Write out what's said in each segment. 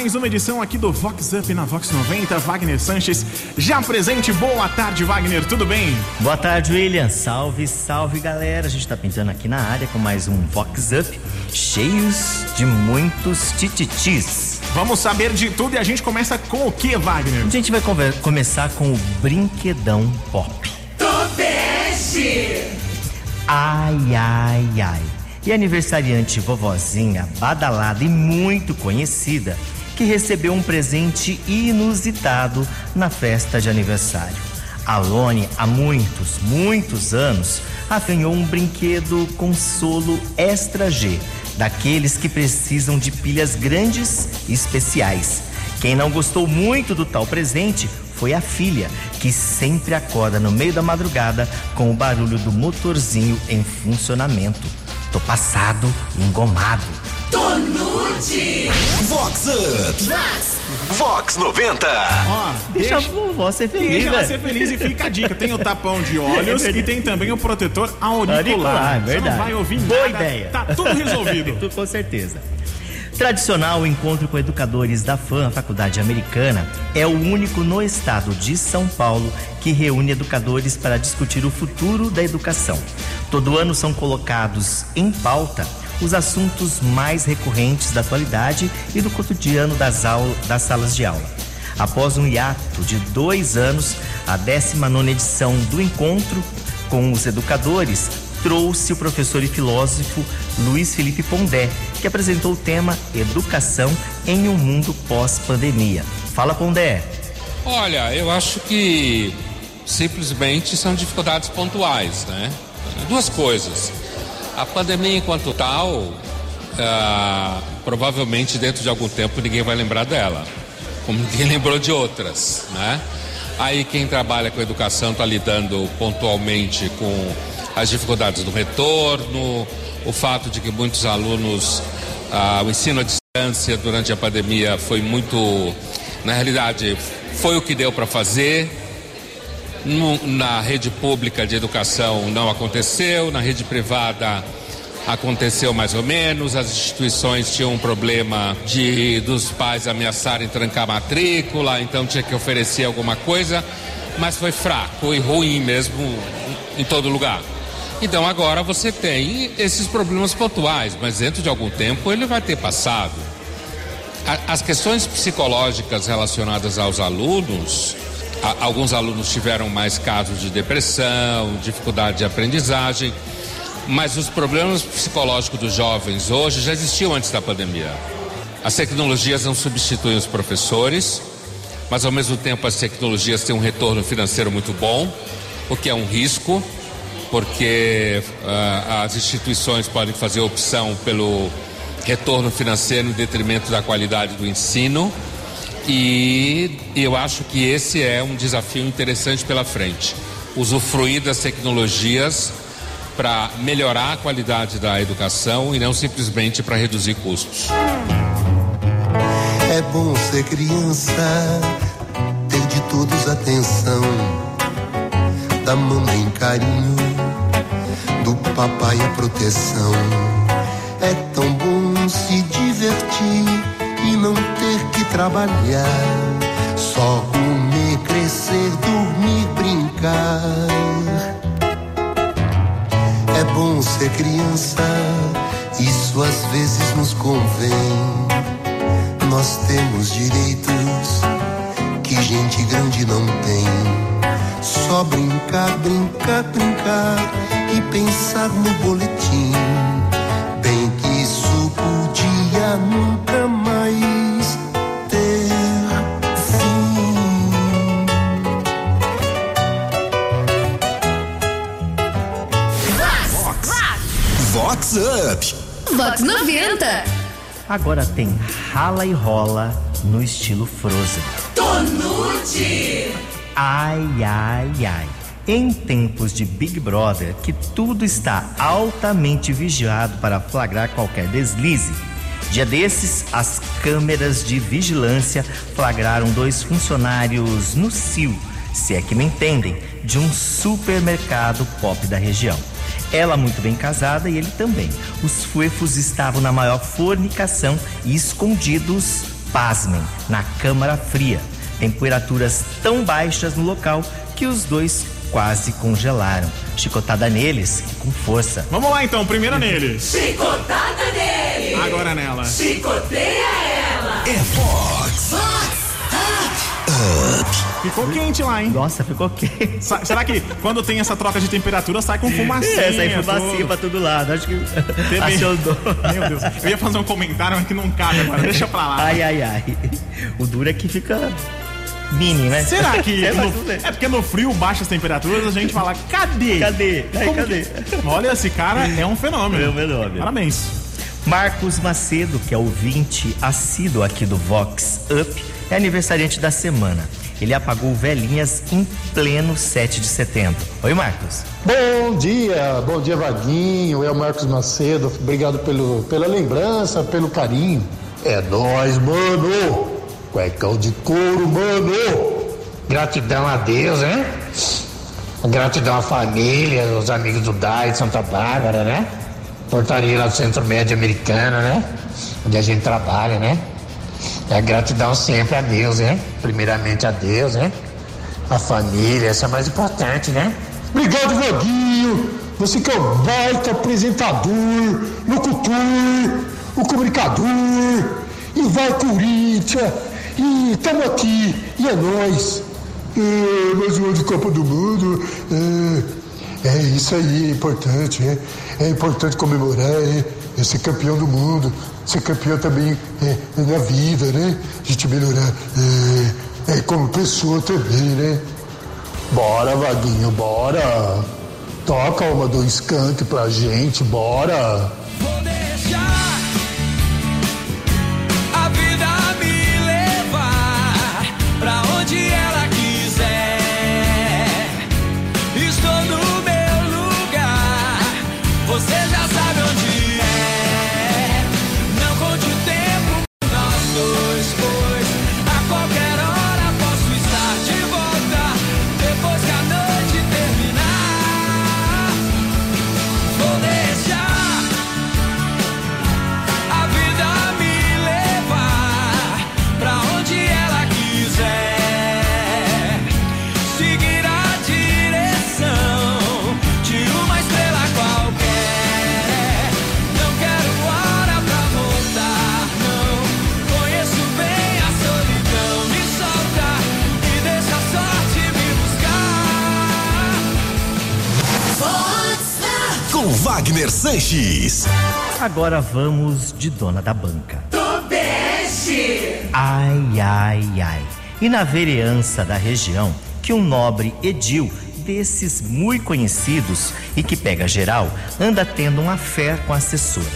mais uma edição aqui do Vox Up na Vox 90. Wagner Sanches já presente. Boa tarde, Wagner, tudo bem? Boa tarde, William. Salve, salve, galera. A gente tá pintando aqui na área com mais um Vox Up, cheios de muitos tititis. Vamos saber de tudo e a gente começa com o que, Wagner? A gente vai começar com o brinquedão pop. Tobeste! Ai, ai, ai e aniversariante vovozinha badalada e muito conhecida que recebeu um presente inusitado na festa de aniversário. Alone, há muitos, muitos anos, afanhou um brinquedo consolo Extra G, daqueles que precisam de pilhas grandes e especiais. Quem não gostou muito do tal presente foi a filha, que sempre acorda no meio da madrugada com o barulho do motorzinho em funcionamento. Tô passado, engomado. Tô nude. Vox Up. Vox. Vox 90. Ó, deixa, deixa a vovó ser feliz. Deixa ela ser feliz e fica a dica. Tem o tapão de olhos é e tem também o protetor auricular. auricular é verdade. Você não vai ouvir Boa nada. ideia. Tá tudo resolvido. com certeza. Tradicional encontro com educadores da FAM, Faculdade Americana, é o único no estado de São Paulo que reúne educadores para discutir o futuro da educação. Todo ano são colocados em pauta os assuntos mais recorrentes da atualidade e do cotidiano das, aulas, das salas de aula. Após um hiato de dois anos, a 19 edição do encontro com os educadores trouxe o professor e filósofo Luiz Felipe Pondé, que apresentou o tema Educação em um Mundo Pós-Pandemia. Fala, Pondé. Olha, eu acho que simplesmente são dificuldades pontuais, né? Duas coisas. A pandemia, enquanto tal, ah, provavelmente dentro de algum tempo ninguém vai lembrar dela, como ninguém lembrou de outras, né? Aí quem trabalha com educação está lidando pontualmente com as dificuldades do retorno, o fato de que muitos alunos, ah, o ensino à distância durante a pandemia foi muito, na realidade, foi o que deu para fazer. Na rede pública de educação não aconteceu, na rede privada aconteceu mais ou menos, as instituições tinham um problema de dos pais ameaçarem trancar matrícula, então tinha que oferecer alguma coisa, mas foi fraco e ruim mesmo em todo lugar. Então agora você tem esses problemas pontuais, mas dentro de algum tempo ele vai ter passado. As questões psicológicas relacionadas aos alunos, alguns alunos tiveram mais casos de depressão, dificuldade de aprendizagem, mas os problemas psicológicos dos jovens hoje já existiam antes da pandemia. As tecnologias não substituem os professores, mas ao mesmo tempo as tecnologias têm um retorno financeiro muito bom, o que é um risco porque uh, as instituições podem fazer opção pelo retorno financeiro em detrimento da qualidade do ensino. E eu acho que esse é um desafio interessante pela frente. Usufruir das tecnologias para melhorar a qualidade da educação e não simplesmente para reduzir custos. É bom ser criança, ter de todos atenção, da mamãe carinho do papai a proteção. É tão bom se divertir e não ter que trabalhar. Só comer, crescer, dormir, brincar. É bom ser criança, isso às vezes nos convém. Nós temos direitos que gente grande não tem. Só brincar, brincar, brincar e pensar no boletim. Bem que isso podia nunca mais ter fim. Vox, Vox Up. Vox 90. Agora tem rala e rola no estilo Frozen. Tonute. Ai, ai, ai. Em tempos de Big Brother, que tudo está altamente vigiado para flagrar qualquer deslize, dia desses, as câmeras de vigilância flagraram dois funcionários no CIO, se é que me entendem, de um supermercado pop da região. Ela muito bem casada e ele também. Os fuefos estavam na maior fornicação e escondidos pasmem, na câmara fria. Temperaturas tão baixas no local que os dois quase congelaram. Chicotada neles com força. Vamos lá então, primeiro nele. Chicotada nele. Agora nela. Chicoteia ela. É Fox. Ficou quente lá, hein? Nossa, ficou quente. Sa- será que quando tem essa troca de temperatura sai com fumacinha? É, sai fumacinha tudo? pra todo lado. Acho que Teve- acionou. Meu Deus, eu ia fazer um comentário, mas que não cabe agora. Deixa pra lá. Ai, ai, ai. O duro é que fica mini, né? Será que. É, no- é porque no frio, baixas temperaturas, a gente fala, cadê? Cadê? Ai, Como cadê? que- Olha, esse cara é um fenômeno. É um fenômeno. Parabéns. Marcos Macedo, que é ouvinte assíduo aqui do Vox Up, é aniversariante da semana. Ele apagou velhinhas em pleno 7 de setembro. Oi, Marcos. Bom dia, bom dia Vaguinho, é o Marcos Macedo, obrigado pelo, pela lembrança, pelo carinho. É nóis, mano! Cuecão de couro, mano! Gratidão a Deus, né? Gratidão à família, aos amigos do DAI Santa Bárbara, né? Portaria lá do Centro Médio Americano, né? Onde a gente trabalha, né? É gratidão sempre a Deus, né? Primeiramente a Deus, né? A família, essa é mais importante, né? Obrigado, Vaguinho! Você que é o baita apresentador, locutor, o comunicador, e vai Corinthians, e tamo aqui, e é nóis! É, mais um de Copa do Mundo, é, é isso aí, é importante, é, é importante comemorar, é, é ser campeão do mundo, ser campeão também é, na vida, né? A gente melhorar é, é, como pessoa também, né? Bora, Vaguinho, bora! Toca uma do skunk pra gente, bora! Wagner Sanches. Agora vamos de dona da banca. Tobeste. Ai, ai, ai. E na vereança da região, que um nobre Edil, desses muito conhecidos e que pega geral, anda tendo uma fé com a assessora.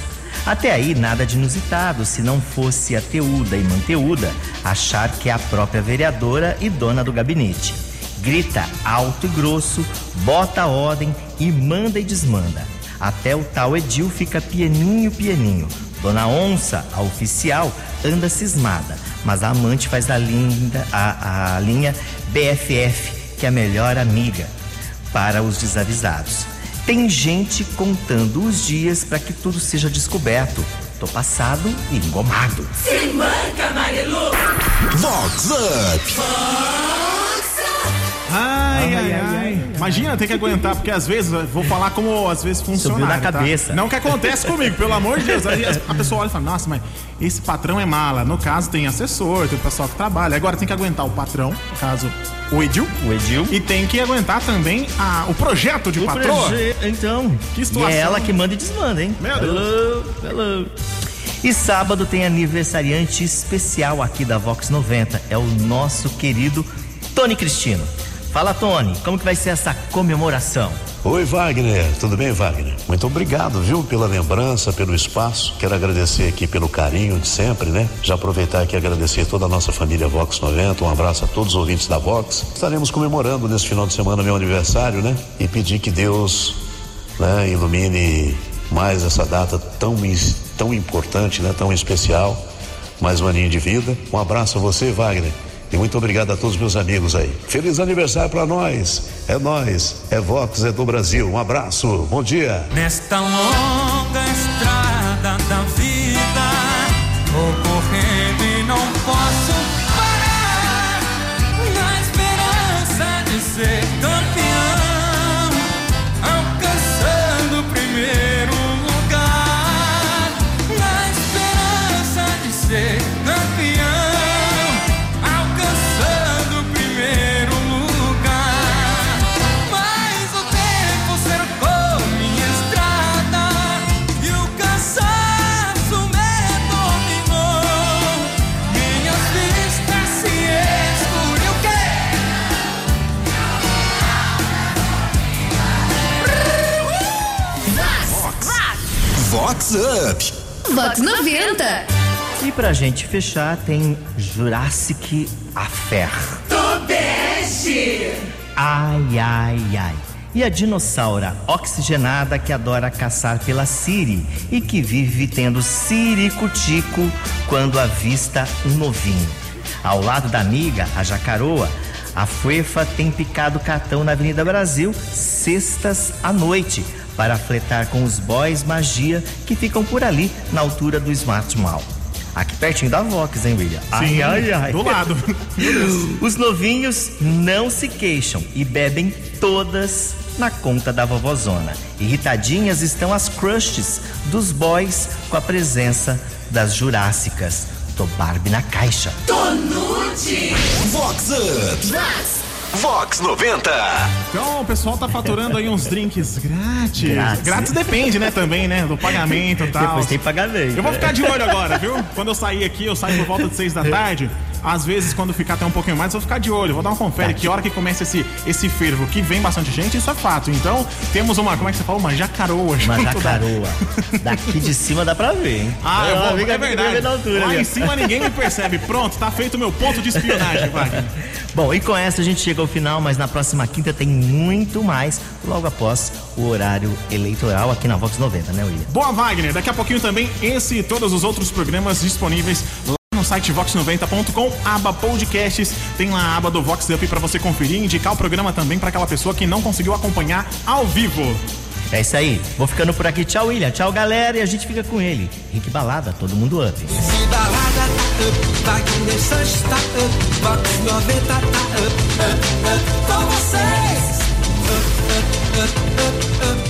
Até aí, nada de inusitado, se não fosse a Teuda e Manteuda achar que é a própria vereadora e dona do gabinete. Grita alto e grosso, bota a ordem e manda e desmanda. Até o tal Edil fica pianinho, pianinho. Dona Onça, a oficial, anda cismada, mas a amante faz a, linda, a, a linha BFF, que é a melhor amiga para os desavisados. Tem gente contando os dias para que tudo seja descoberto. Tô passado e engomado. Se manca, Marilu. Vox Up. Ai, ai, ai. Imagina ter que aguentar, porque às vezes, vou falar como às vezes funciona. Subiu na cabeça. Não que acontece comigo, pelo amor de Deus. Aí a pessoa olha e fala, nossa, mas esse patrão é mala. No caso, tem assessor, tem o pessoal que trabalha. Agora tem que aguentar o patrão, no caso, o Edil. O Edil. E tem que aguentar também a- o projeto de O patroa. proje- Então, Que e situação. é ela que manda e desmanda, hein? Meu Deus. Hello, hello. E sábado tem aniversariante especial aqui da Vox 90. É o nosso querido Tony Cristino. Fala, Tony, como que vai ser essa comemoração? Oi, Wagner. Tudo bem, Wagner? Muito obrigado, viu, pela lembrança, pelo espaço. Quero agradecer aqui pelo carinho de sempre, né? Já aproveitar aqui e agradecer toda a nossa família Vox 90. Um abraço a todos os ouvintes da Vox. Estaremos comemorando nesse final de semana meu aniversário, né? E pedir que Deus, né, ilumine mais essa data tão, tão importante, né? Tão especial. Mais um aninho de vida. Um abraço a você, Wagner. E muito obrigado a todos meus amigos aí. Feliz aniversário para nós. É nós, é Vox, é do Brasil. Um abraço, bom dia. Nesta longa estrada da vida, vou Vox 90. E pra gente fechar, tem Jurassic Affair. Tobeste. Ai, ai, ai. E a dinossaura oxigenada que adora caçar pela Siri e que vive tendo siricutico quando avista um novinho. Ao lado da amiga, a jacaroa, a Fuefa tem picado cartão na Avenida Brasil sextas à noite para fletar com os boys magia que ficam por ali na altura do Smart Mall. Aqui pertinho da Vox, hein, William? Sim, do lado. Os novinhos não se queixam e bebem todas na conta da vovozona. Irritadinhas estão as crushes dos boys com a presença das jurássicas. Tô Barbie na caixa. Tonude. Vox Up. Vox. Vox 90. Então o pessoal tá faturando aí uns drinks grátis. Grátis. Grátis depende, né, também, né? Do pagamento e tal. Depois tem pagamento. Eu vou ficar de olho agora, viu? Quando eu sair aqui, eu saio por volta de seis da tarde. Às vezes, quando ficar até um pouquinho mais, eu vou ficar de olho. Vou dar uma confere. Que hora que começa esse, esse fervo, que vem bastante gente, isso é fato. Então, temos uma, como é que você fala? Uma jacaroa. Uma junto da- jacaroa. Daqui de cima dá pra ver, hein? Ah, eu vou, fica- é verdade. na altura Lá ali, em cima ninguém me percebe. Pronto, tá feito o meu ponto de espionagem, Wagner. Bom, e com essa a gente chega ao final, mas na próxima quinta tem muito mais, logo após o horário eleitoral aqui na Vox 90, né, William? Boa, Wagner. Daqui a pouquinho também esse e todos os outros programas disponíveis lá site vox90.com, aba podcasts, tem lá a aba do Vox Up para você conferir e indicar o programa também para aquela pessoa que não conseguiu acompanhar ao vivo. É isso aí. Vou ficando por aqui. Tchau, William. Tchau, galera. E a gente fica com ele. Rick Balada, todo mundo up. Up, up, up, up, up. Up, up, up, up, up.